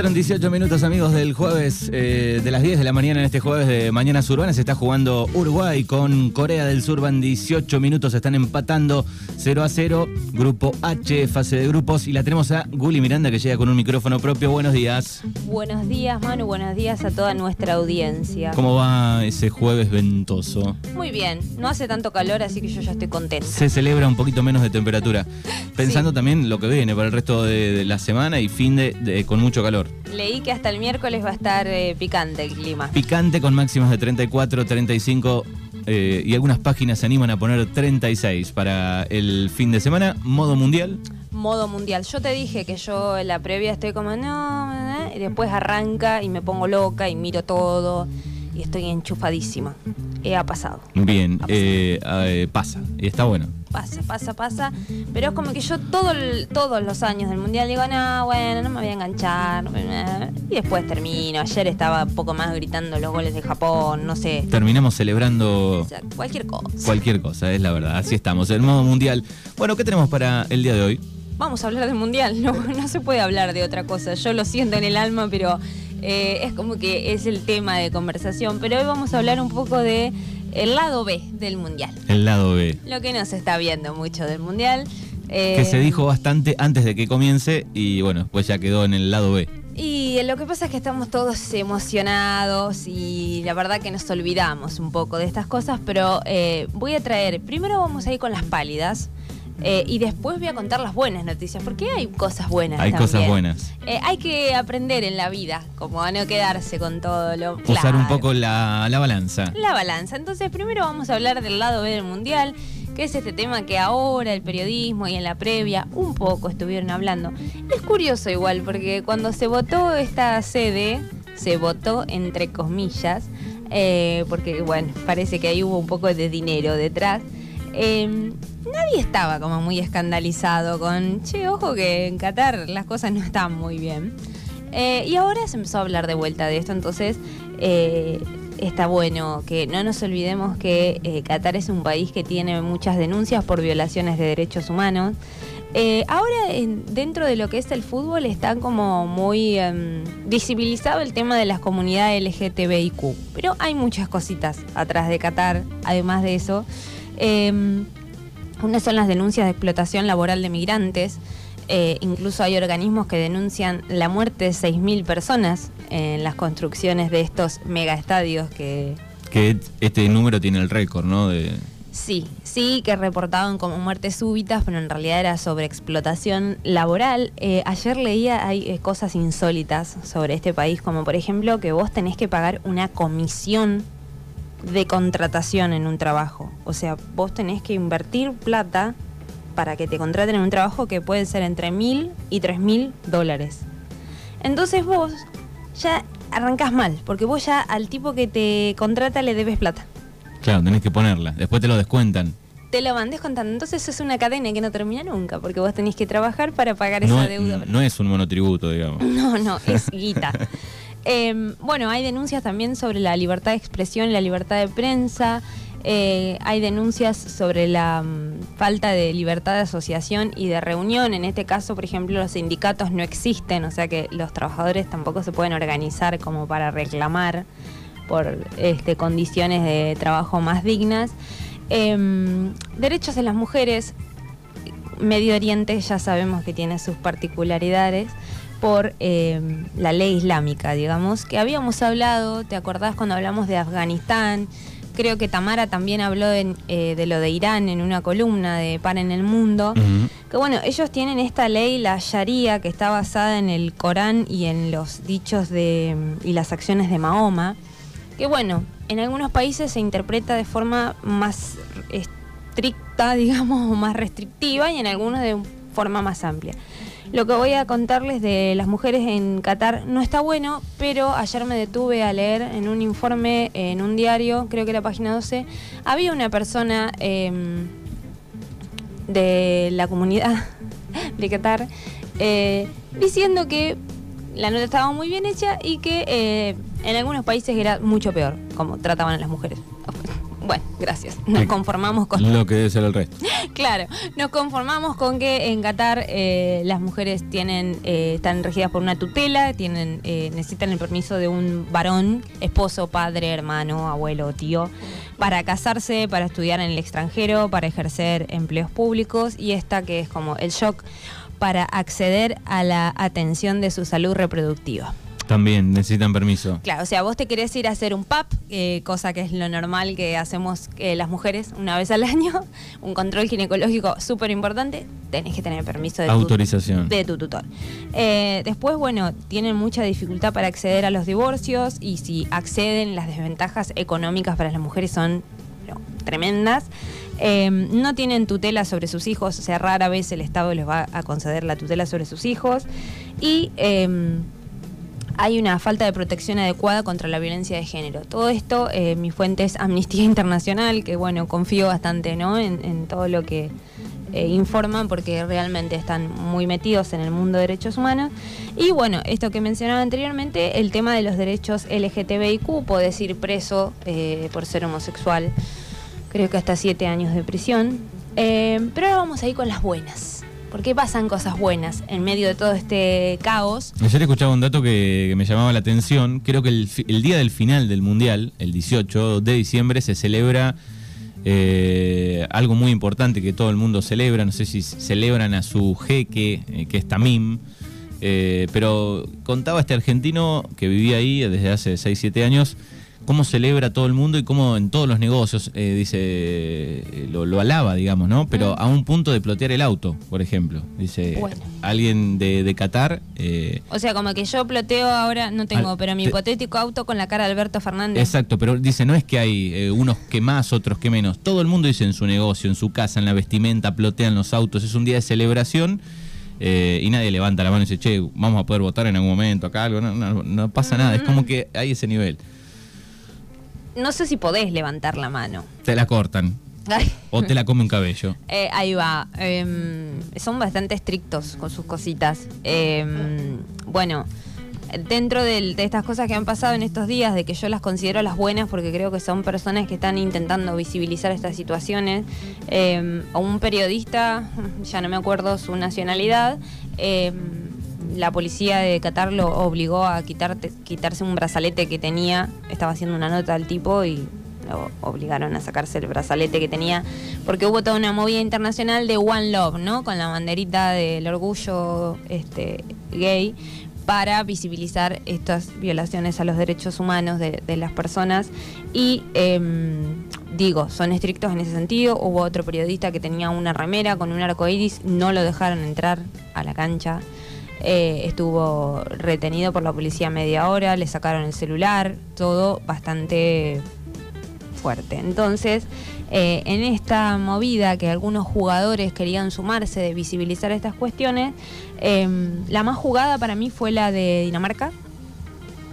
pasaron 18 minutos, amigos, del jueves eh, de las 10 de la mañana en este jueves de Mañanas Urbanas. Está jugando Uruguay con Corea del Sur. Van 18 minutos, están empatando 0 a 0. Grupo H, fase de grupos. Y la tenemos a Guli Miranda que llega con un micrófono propio. Buenos días. Buenos días, Manu. Buenos días a toda nuestra audiencia. ¿Cómo va ese jueves ventoso? Muy bien. No hace tanto calor, así que yo ya estoy contenta. Se celebra un poquito menos de temperatura. Pensando también lo que viene para el resto de, de la semana y fin de, de- con mucho calor. Leí que hasta el miércoles va a estar eh, picante el clima. Picante con máximas de 34, 35 eh, y algunas páginas se animan a poner 36 para el fin de semana. Modo mundial. Modo mundial. Yo te dije que yo en la previa estoy como, no, eh", y después arranca y me pongo loca y miro todo y estoy enchufadísima. Eh, ha pasado. Bien, eh, eh, pasa y está bueno. Pasa, pasa, pasa. Pero es como que yo todo el- todos los años del mundial digo, no, bueno, no me voy a enganchar. Y después termino. Ayer estaba un poco más gritando los goles de Japón, no sé. Terminamos celebrando O sea, cualquier cosa. cualquier cosa, es la verdad. Así estamos, el modo mundial. Bueno, ¿qué tenemos para el día de hoy? Vamos a hablar del mundial, no, no se puede hablar de otra cosa. Yo lo siento en el alma, pero eh, es como que es el tema de conversación. Pero hoy vamos a hablar un poco de el lado B del mundial. El lado B. Lo que no se está viendo mucho del mundial. eh, Que se dijo bastante antes de que comience y bueno, pues ya quedó en el lado B. Y lo que pasa es que estamos todos emocionados y la verdad que nos olvidamos un poco de estas cosas, pero eh, voy a traer, primero vamos a ir con las pálidas eh, y después voy a contar las buenas noticias, porque hay cosas buenas. Hay cosas buenas. Eh, hay que aprender en la vida, como a no quedarse con todo lo... Usar un poco la, la balanza. La balanza. Entonces, primero vamos a hablar del lado B del mundial, que es este tema que ahora el periodismo y en la previa un poco estuvieron hablando. Es curioso igual, porque cuando se votó esta sede, se votó entre comillas, eh, porque bueno, parece que ahí hubo un poco de dinero detrás. Eh, nadie estaba como muy escandalizado con, che, ojo que en Qatar las cosas no están muy bien. Eh, y ahora se empezó a hablar de vuelta de esto, entonces eh, está bueno que no nos olvidemos que eh, Qatar es un país que tiene muchas denuncias por violaciones de derechos humanos. Ahora en- dentro de lo que es el fútbol está como muy em, visibilizado el tema de las comunidades LGTBIQ, pero hay muchas cositas atrás de Qatar, además de eso. Em, unas son las denuncias de explotación laboral de migrantes. Eh, incluso hay organismos que denuncian la muerte de 6.000 personas en las construcciones de estos megaestadios que Que este número tiene el récord, ¿no? De, sí, sí, que reportaban como muertes súbitas, pero en realidad era sobre explotación laboral. Eh, ayer leía hay eh, cosas insólitas sobre este país, como por ejemplo que vos tenés que pagar una comisión de contratación en un trabajo. O sea, vos tenés que invertir plata para que te contraten en un trabajo que puede ser entre mil y tres mil dólares. Entonces vos ya arrancás mal, porque vos ya al tipo que te contrata le debes plata. claro, tenés que ponerla. Después te lo descuentan. Te lo van descontando. Entonces es una cadena que no termina nunca, porque vos tenés que trabajar para pagar No, esa es- deuda. no es un monotributo, digamos. No, no, es guita. Eh, bueno, hay denuncias también sobre la libertad de expresión la libertad de prensa. Eh, hay denuncias sobre la mm, falta de libertad de asociación y de reunión. En este caso, por ejemplo, los sindicatos no existen, o sea que los trabajadores tampoco se pueden organizar como para reclamar por este, condiciones de trabajo más dignas. Em, derechos de las mujeres, Medio Oriente ya sabemos que tiene sus particularidades por eh, la ley islámica, digamos, que habíamos hablado, ¿te acordás cuando hablamos de Afganistán? Creo que Tamara también habló de, eh, de lo de Irán en una columna de Pan en el Mundo. Que bueno, ellos tienen esta ley, la Sharia, que está basada en el Corán y en los dichos de, y las acciones de Mahoma. Que bueno, en algunos países se interpreta de forma más estricta, digamos, o más restrictiva, y en algunos de forma más amplia. Lo que voy a contarles de las mujeres en Qatar no está bueno, pero ayer me detuve a leer en un informe, en un diario, creo que era página 12, había una persona em, de la comunidad de Qatar eh, diciendo que la nota estaba muy bien hecha y que eh, en algunos países era mucho peor, como trataban a las mujeres. Bueno, gracias. Nos conformamos con Lo que debe ser el resto. Claro, nos conformamos con que en Qatar eh, las mujeres tienen eh, están regidas por una tutela, tienen eh, necesitan el permiso de un varón, esposo, padre, hermano, abuelo, tío, para casarse, para estudiar en el extranjero, para ejercer empleos públicos y esta que es como el shock para acceder a la atención de su salud reproductiva. También necesitan permiso. Claro, o sea, vos te querés ir a hacer un PAP, eh, cosa que es lo normal que hacemos eh, las mujeres una vez al año, un control ginecológico súper importante, tenés que tener permiso de, Autorización. Tu, de tu tutor. Eh, después, bueno, tienen mucha dificultad para acceder a los divorcios y si acceden, las desventajas económicas para las mujeres son no, tremendas. no tienen tutela sobre sus hijos, o sea, rara vez el Estado les va a conceder la tutela sobre sus hijos. Y em, hay una falta de protección adecuada contra la violencia de género. Todo esto, eh, mi fuente es Amnistía Internacional, que bueno, confío bastante ¿no? en, todo lo que eh, informan porque realmente están muy metidos en el mundo de derechos humanos. Y bueno, esto que mencionaba anteriormente, el tema de los derechos LGTBIQ, puedes ir preso eh, por ser homosexual, creo que hasta siete años de prisión. pero ahora vamos a ir con las buenas. ¿Por qué pasan cosas buenas en medio de todo este caos? Ayer escuchaba un dato que, me llamaba la atención. Creo que el, día del final del Mundial, el 18 de diciembre, se celebra eh, algo muy importante que todo el mundo celebra. No sé si celebran a su jeque, eh, que es Tamim. Eh, pero contaba este argentino que vivía ahí desde hace 6-7 años cómo celebra todo el mundo y cómo en todos los negocios, eh, dice, eh, lo, alaba, digamos, ¿no? Pero a un punto de plotear el auto, por ejemplo. Dice, alguien de, de Qatar... Eh, o sea, como que yo ploteo ahora, no tengo, pero mi hipotético auto con la cara de Alberto Fernández. Exacto, pero dice, no es que hay unos que más, otros que menos. Todo el mundo dice en su negocio, en su casa, en la vestimenta, plotean los autos. Es un día de celebración. y nadie levanta la mano y dice, che, vamos a poder votar en algún momento acá, algo, no, no pasa nada, es como que hay ese nivel no sé si podés levantar la mano. Te la cortan. O te la come un cabello. Eh, ahí va. Em, son bastante estrictos con sus cositas. Em, bueno, dentro de, estas cosas que han pasado en estos días, de que yo las considero las buenas porque creo que son personas que están intentando visibilizar estas situaciones, o un periodista, ya no me acuerdo su nacionalidad, la policía de Qatar lo obligó a quitarte, quitarse un brazalete que tenía. Estaba haciendo una nota al tipo y lo obligaron a sacarse el brazalete que tenía, porque hubo toda una movida internacional de One Love, ¿no? Con la banderita del orgullo este, gay para visibilizar estas violaciones a los derechos humanos de, las personas. Y em, digo, son estrictos en ese sentido. Hubo otro periodista que tenía una remera con un arco iris, no lo dejaron entrar a la cancha. Eh, estuvo retenido por la policía media hora, le sacaron el celular, todo bastante fuerte. Entonces, eh, en esta movida que algunos jugadores querían sumarse de visibilizar estas cuestiones, em, la más jugada para mí fue la de Dinamarca,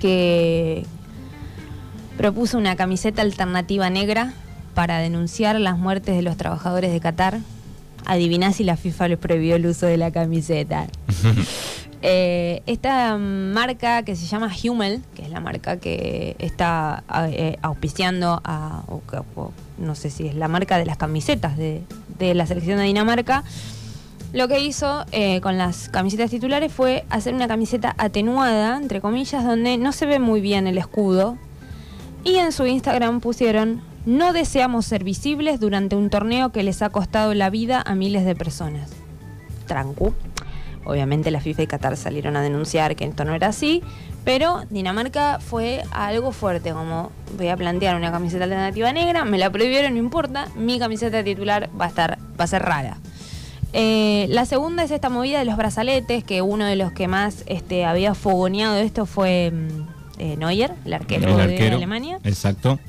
que propuso una camiseta alternativa negra para denunciar las muertes de los trabajadores de Qatar Adiviná si la FIFA les prohibió el uso de la camiseta. Eh, esta marca que se llama Hummel, que es la marca que está eh, auspiciando a, no sé si es la marca de las camisetas de, la selección de Dinamarca, lo que hizo eh, con las camisetas titulares fue hacer una camiseta atenuada, entre comillas, donde no se ve muy bien el escudo. Y en su Instagram pusieron no deseamos ser visibles durante un torneo que les ha costado la vida a miles de personas. Trancu. Obviamente la FIFA y Qatar salieron a denunciar que esto no era así, pero Dinamarca fue algo fuerte, como voy a plantear una camiseta alternativa negra, me la prohibieron, no importa, mi camiseta titular va a estar, va a ser rara. Eh, la segunda es esta movida de los brazaletes, que uno de los que más este, había fogoneado esto fue mm, eh, Neuer, el arquero, el arquero de Alemania. Exacto.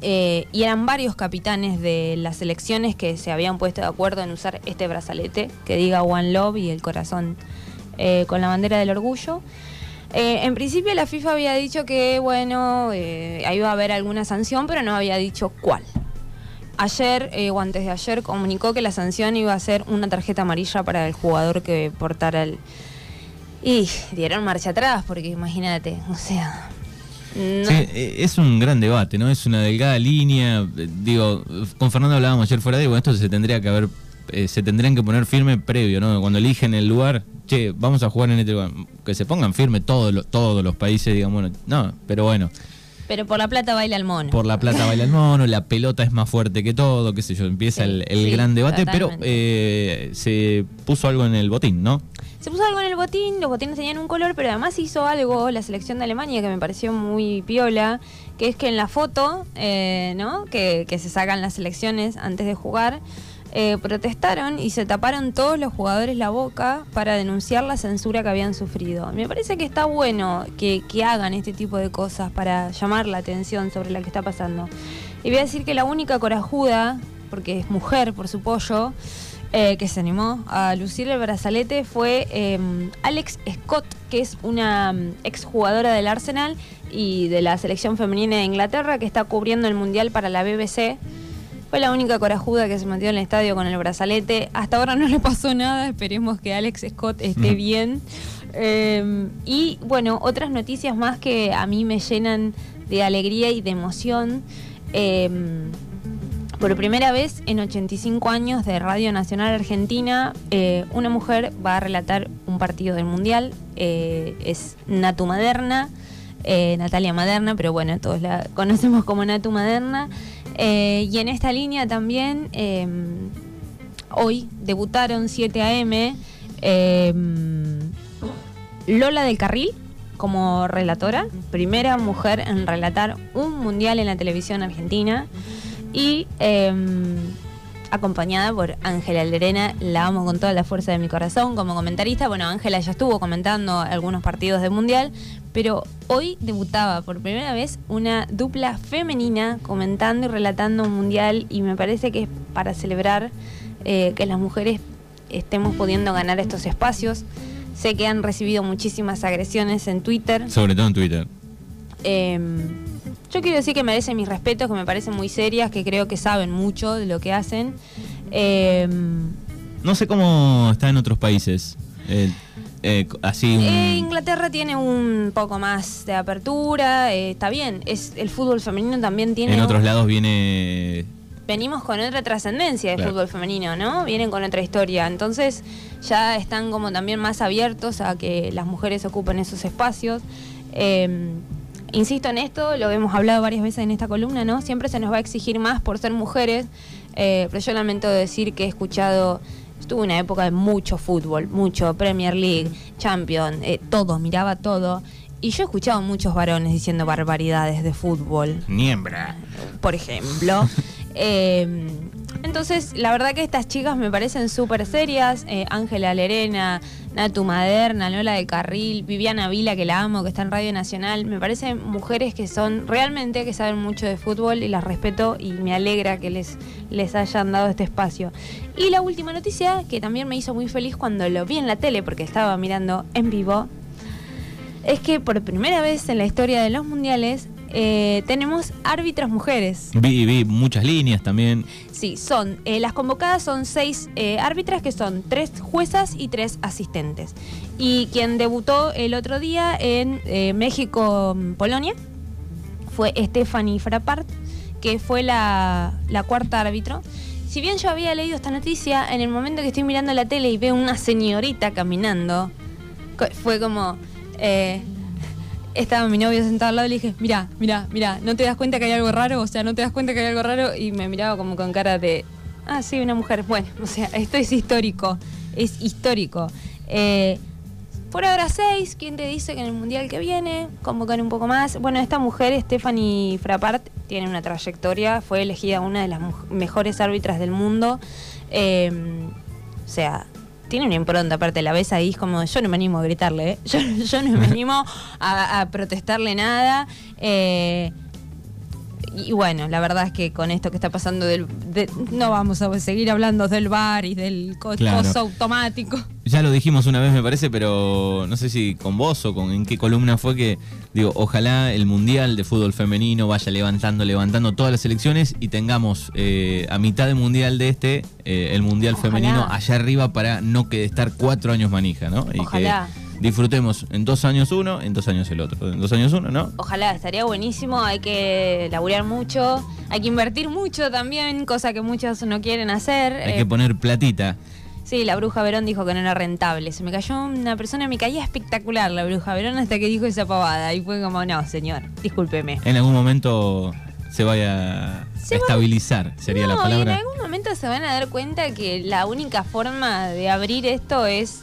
Eh, y eran varios capitanes de las elecciones que se habían puesto de acuerdo en usar este brazalete que diga One Love y el corazón eh, con la bandera del orgullo. Eh, en principio la FIFA había dicho que, bueno, iba a haber alguna sanción, pero no había dicho cuál. Ayer, o antes de ayer, comunicó que la sanción iba a ser una tarjeta amarilla para el jugador que portara el... Y dieron marcha atrás, porque imagínate, o sea, Sí, e, es un gran debate, ¿no? Es una delgada línea. Digo, con Fernando hablábamos ayer fuera de, bueno, esto se tendría que haber eh, se tendrían que poner firme previo, ¿no? Cuando eligen el lugar, che, vamos a jugar en este lugar. Que se pongan firme todos los, todos los países, digamos, no, pero bueno. Pero por la plata baila el mono. Por la plata baila el mono, la pelota es más fuerte que todo, qué sé yo, empieza el, gran debate, pero eh, se puso algo en el botín, ¿no? Se puso algo en el botín, los botines tenían un color, pero además hizo algo la selección de Alemania que me pareció muy piola, que es que en la foto, eh, ¿no? Que, que se sacan las selecciones antes de jugar, eh, protestaron y se taparon todos los jugadores la boca para denunciar la censura que habían sufrido. Me parece que está bueno que, hagan este tipo de cosas para llamar la atención sobre lo que está pasando. Y voy a decir que la única corajuda, porque es mujer por su pollo, eh, que se animó a lucir el brazalete fue em, Alex Scott, que es una mm, exjugadora del Arsenal y de la selección femenina de Inglaterra que está cubriendo el Mundial para la BBC. Fue la única corajuda que se metió en el estadio con el brazalete. Hasta ahora no le pasó nada. Esperemos que Alex Scott esté bien. Em, y bueno, otras noticias más que a mí me llenan de alegría y de emoción. Em, por primera vez en 85 años de Radio Nacional Argentina, eh, una mujer va a relatar un partido del Mundial. Eh, es Natu Maderna, eh, Natalia Maderna, pero bueno, todos la conocemos como Natu Maderna. Eh, y en esta línea también, em, hoy debutaron 7 AM em, Lola del Carril como relatora, primera mujer en relatar un mundial en la televisión argentina. Y em, acompañada por Ángela Lerena, la amo con toda la fuerza de mi corazón como comentarista. Bueno, Ángela ya estuvo comentando algunos partidos del Mundial, pero hoy debutaba por primera vez una dupla femenina comentando y relatando un mundial y me parece que es para celebrar eh, que las mujeres estemos pudiendo ganar estos espacios. Sé que han recibido muchísimas agresiones en Twitter. Sobre todo en Twitter. Em, yo quiero decir que merecen mis respetos, que me parecen muy serias, que creo que saben mucho de lo que hacen. Em, no sé cómo está en otros países. Eh, eh, así eh, Inglaterra tiene un poco más de apertura, eh, está bien. Es el fútbol femenino también tiene. En otros lados viene. Venimos con otra trascendencia del fútbol femenino, ¿no? Vienen con otra historia. Entonces ya están como también más abiertos a que las mujeres ocupen esos espacios. Em, insisto en esto, lo hemos hablado varias veces en esta columna, ¿no? Siempre se nos va a exigir más por ser mujeres. pero yo lamento decir que he escuchado Tuve una época de mucho fútbol, mucho Premier League, Champions, eh, todo, miraba todo. Y yo he escuchado muchos varones diciendo barbaridades de fútbol. Niembra. Por ejemplo. Em, entonces, la verdad que estas chicas me parecen súper serias. Eh, Ángela Lerena, Natu Maderna, Lola de Carril, Viviana Vila, que la amo, que está en Radio Nacional. Me parecen mujeres que son realmente que saben mucho de fútbol y las respeto y me alegra que les, les hayan dado este espacio. Y la última noticia, que también me hizo muy feliz cuando lo vi en la tele, porque estaba mirando en vivo, es que por primera vez en la historia de los mundiales eh, tenemos árbitras mujeres. Vi, vi muchas líneas también. Sí, son eh, las convocadas son seis eh, árbitras que son tres juezas y tres asistentes. Y quien debutó el otro día en México-Polonia fue Stephanie Frappart, que fue la, la cuarta árbitro. Si bien yo había leído esta noticia, en el momento que estoy mirando la tele y veo una señorita caminando, fue como estaba mi novio sentado al lado y le dije, mira, mira, mira, ¿no te das cuenta que hay algo raro? O sea, ¿no te das cuenta que hay algo raro? Y me miraba como con cara de, ah, sí, una mujer. Bueno, o sea, esto es histórico, es histórico. Eh, por ahora seis, ¿quién te dice que en el mundial que viene convocan un poco más? Bueno, esta mujer, Stephanie Frappart, tiene una trayectoria, fue elegida una de las mejores árbitras del mundo. Eh, o sea, tiene una impronta, aparte la ves ahí, es como, yo no me animo a gritarle, ¿eh? yo, no me animo a, protestarle nada. Eh, y bueno, la verdad es que con esto que está pasando del, no vamos a seguir hablando del bar y del coso automático. Ya lo dijimos una vez me parece, pero no sé si con vos o con en qué columna fue que digo, ojalá el mundial de fútbol femenino vaya levantando, levantando todas las selecciones y tengamos eh, a mitad del mundial de este el mundial femenino allá arriba para no que estar cuatro años manija, ¿no? Ojalá disfrutemos en dos años uno, en dos años el otro. En dos años uno, ¿no? Ojalá, estaría buenísimo. Hay que laburar mucho, hay que invertir mucho también, cosa que muchos no quieren hacer. Hay Eh, que poner platita. Sí, la bruja Verón dijo que no era rentable. Se me cayó una persona, me caía espectacular la bruja Verón hasta que dijo esa pavada. Y fue como, no, señor, discúlpeme. En algún momento se vaya Se a estabilizar, sería no, la y en palabra. algún momento se van a dar cuenta que la única forma de abrir esto es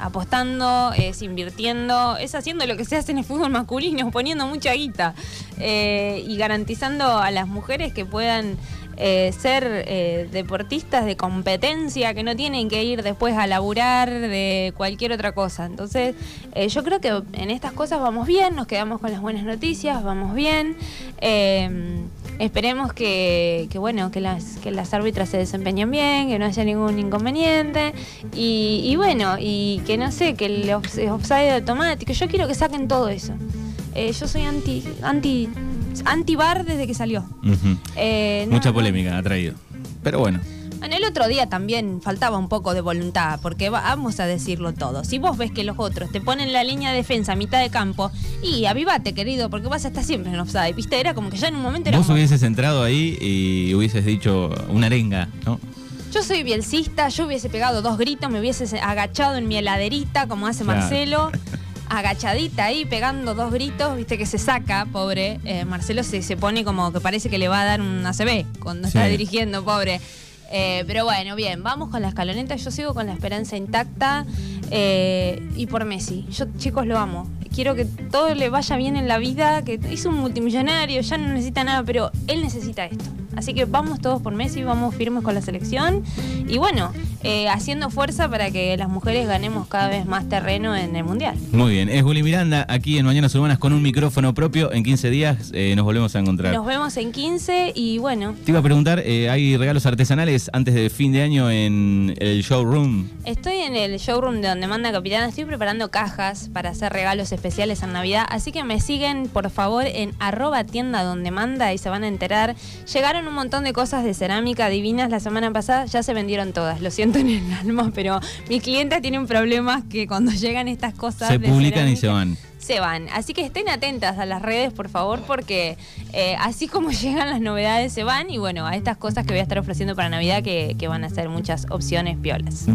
apostando, es invirtiendo, es haciendo lo que se hace en el fútbol masculino, poniendo mucha guita eh, y garantizando a las mujeres que puedan eh, ser eh, deportistas de competencia, que no tienen que ir después a laburar de cualquier otra cosa. Entonces, yo creo que en estas cosas vamos bien, nos quedamos con las buenas noticias, vamos bien. Esperemos que, que, bueno, que las, que las árbitras se desempeñen bien, que no haya ningún inconveniente. Y, y bueno, y que no sé, que el off- offside automático, yo quiero que saquen todo eso. Eh, yo soy anti, anti, anti bar desde que salió. Eh, no, Mucha polémica ha traído. Pero bueno, En el otro día también faltaba un poco de voluntad, porque va- vamos a decirlo todo. Si vos ves que los otros te ponen la línea de defensa a mitad de campo, y avivate, querido, porque vas a estar siempre en offside, ¿viste? Era como que ya en un momento era vos como- hubieses entrado ahí y hubieses dicho una arenga, ¿no? Yo soy bielcista, yo hubiese pegado dos gritos, me hubiese agachado en mi heladerita, como hace Claro. Marcelo. Agachadita ahí, pegando dos gritos, viste que se saca, pobre. Eh, Marcelo se, se pone como que parece que le va a dar un ACB cuando está dirigiendo, pobre. Eh, pero bueno, bien, vamos con la escaloneta. Yo sigo con la esperanza intacta. eh, y por Messi. Yo, chicos, lo amo. Quiero que todo le vaya bien en la vida, que es un multimillonario, ya no necesita nada, pero él necesita esto. Así que vamos todos por Messi, vamos firmes con la selección. Y bueno, eh, haciendo fuerza para que las mujeres ganemos cada vez más terreno en el Mundial. Muy bien, es Juli Miranda aquí en Mañanas Urbanas con un micrófono propio. En 15 días eh, nos volvemos a encontrar. Nos vemos en 15 y bueno, Te iba a preguntar, eh, ¿hay regalos artesanales antes de fin de año en el showroom? Estoy en el showroom de donde manda Capitana, estoy preparando cajas para hacer regalos especiales en Navidad, así que me siguen por favor en arroba tienda donde manda y se van a enterar. Llegaron un montón de cosas de cerámica divinas la semana pasada, ya se vendieron todas, lo siento en el alma, pero mis clientes tienen problemas que cuando llegan estas cosas... Se de publican y se van. se van. Así que estén atentas a las redes, por favor, porque eh, así como llegan las novedades, se van. Y bueno, a estas cosas que voy a estar ofreciendo para Navidad, que, que van a ser muchas opciones piolas. Bien.